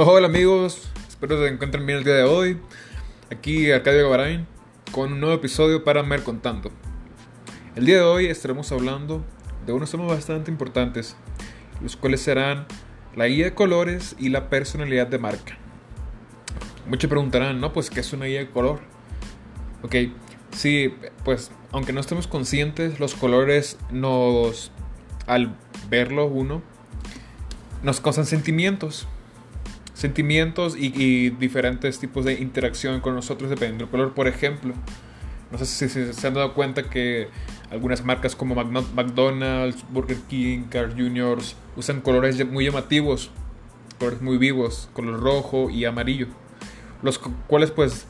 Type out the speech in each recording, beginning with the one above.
Hola amigos, espero que se encuentren bien el día de hoy. Aquí Arcadio Gavarain con un nuevo episodio para Mer Contando. El día de hoy estaremos hablando de unos temas bastante importantes, los cuales serán la guía de colores y la personalidad de marca. Muchos preguntarán, ¿no? Pues, ¿qué es una guía de color? Ok, sí, pues, aunque no estemos conscientes, los colores nos, al verlo uno, nos causan sentimientos sentimientos y, diferentes tipos de interacción con nosotros dependiendo del color. Por ejemplo, no sé si, se han dado cuenta que algunas marcas como McDonald's, Burger King, Carl Jr. usan colores muy llamativos, colores muy vivos, color rojo y amarillo, los cuales pues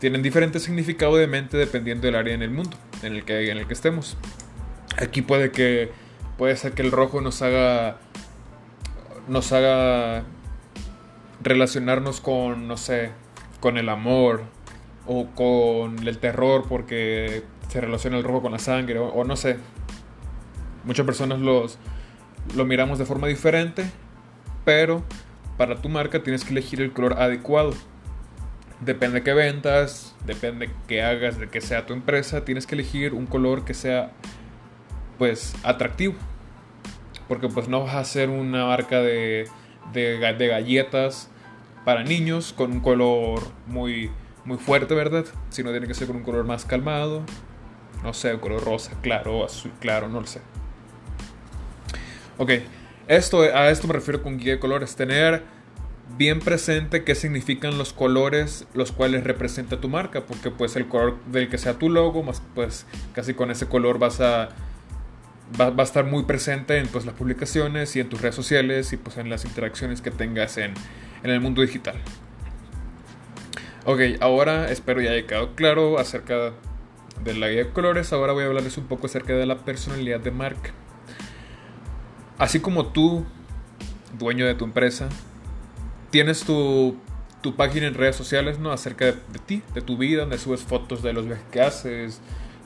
tienen diferente significado de mente dependiendo del área en el mundo en el que, en el que estemos. Aquí puede que puede ser que el rojo nos haga nos haga relacionarnos con, no sé, con el amor o con el terror porque se relaciona el rojo con la sangre o, no sé. Muchas personas los, lo miramos de forma diferente, pero para tu marca tienes que elegir el color adecuado. Depende de qué ventas, depende de qué hagas, de que sea tu empresa, tienes que elegir un color que sea pues atractivo. Porque pues no vas a hacer una marca de de, galletas para niños con un color muy, muy fuerte, ¿verdad? Si no tiene que ser con un color más calmado. No sé, un color rosa, claro, azul, claro, no lo sé. Ok, esto, a esto me refiero con guía de colores. Tener bien presente qué significan los colores los cuales representa tu marca. Porque pues el color del que sea tu logo, más pues casi con ese color vas a va, a estar muy presente en pues, las publicaciones y en tus redes sociales y pues, en las interacciones que tengas en, en el mundo digital. Ok, ahora espero ya haya quedado claro acerca de la guía de colores. Ahora voy a hablarles un poco acerca de la personalidad de marca. Así como tú, dueño de tu empresa, tienes tu, tu página en redes sociales, ¿no? Acerca de, de, ti, de tu vida, donde subes fotos de los viajes que haces,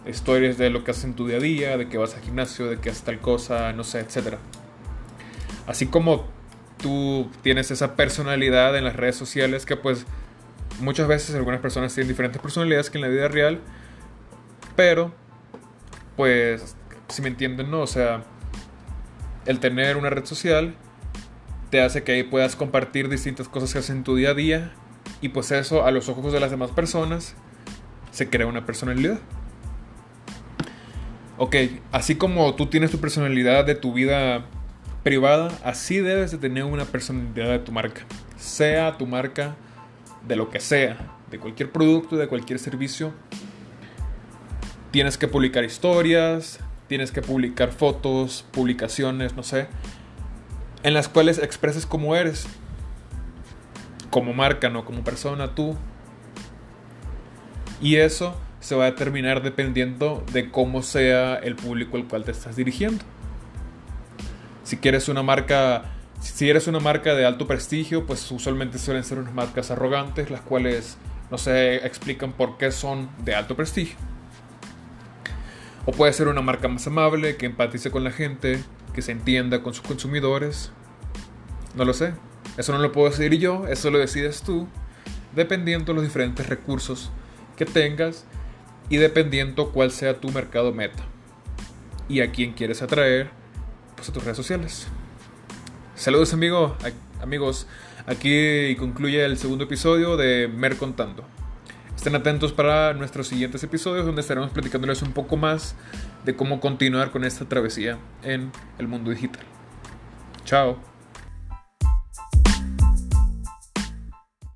historias de lo que haces en tu día a día, de que vas al gimnasio, de que haces tal cosa, no sé, etc. Así como tú tienes esa personalidad en las redes sociales que pues muchas veces algunas personas tienen diferentes personalidades que en la vida real, pero pues si me entienden, ¿no? O sea, el tener una red social te hace que ahí puedas compartir distintas cosas que haces en tu día a día y pues eso a los ojos de las demás personas se crea una personalidad. Ok, así como tú tienes tu personalidad de tu vida privada, así debes de tener una personalidad de tu marca. Sea tu marca de lo que sea, de cualquier producto, de cualquier servicio. Tienes que publicar historias, tienes que publicar fotos, publicaciones, no sé, en las cuales expreses cómo eres. Como marca, no como persona, tú. Y eso se va a determinar dependiendo de cómo sea el público al cual te estás dirigiendo. Si quieres una marca, si eres una marca de alto prestigio, pues usualmente suelen ser unas marcas arrogantes, las cuales no se explican por qué son de alto prestigio. O puede ser una marca más amable, que empatice con la gente, que se entienda con sus consumidores. No lo sé. Eso no lo puedo decidir yo, eso lo decides tú, dependiendo de los diferentes recursos que tengas y dependiendo cuál sea tu mercado meta y a quién quieres atraer pues a tus redes sociales. Saludos amigo, amigos, aquí concluye el segundo episodio de Mer Contando. Estén atentos para nuestros siguientes episodios donde estaremos platicándoles un poco más de cómo continuar con esta travesía en el mundo digital. Chao.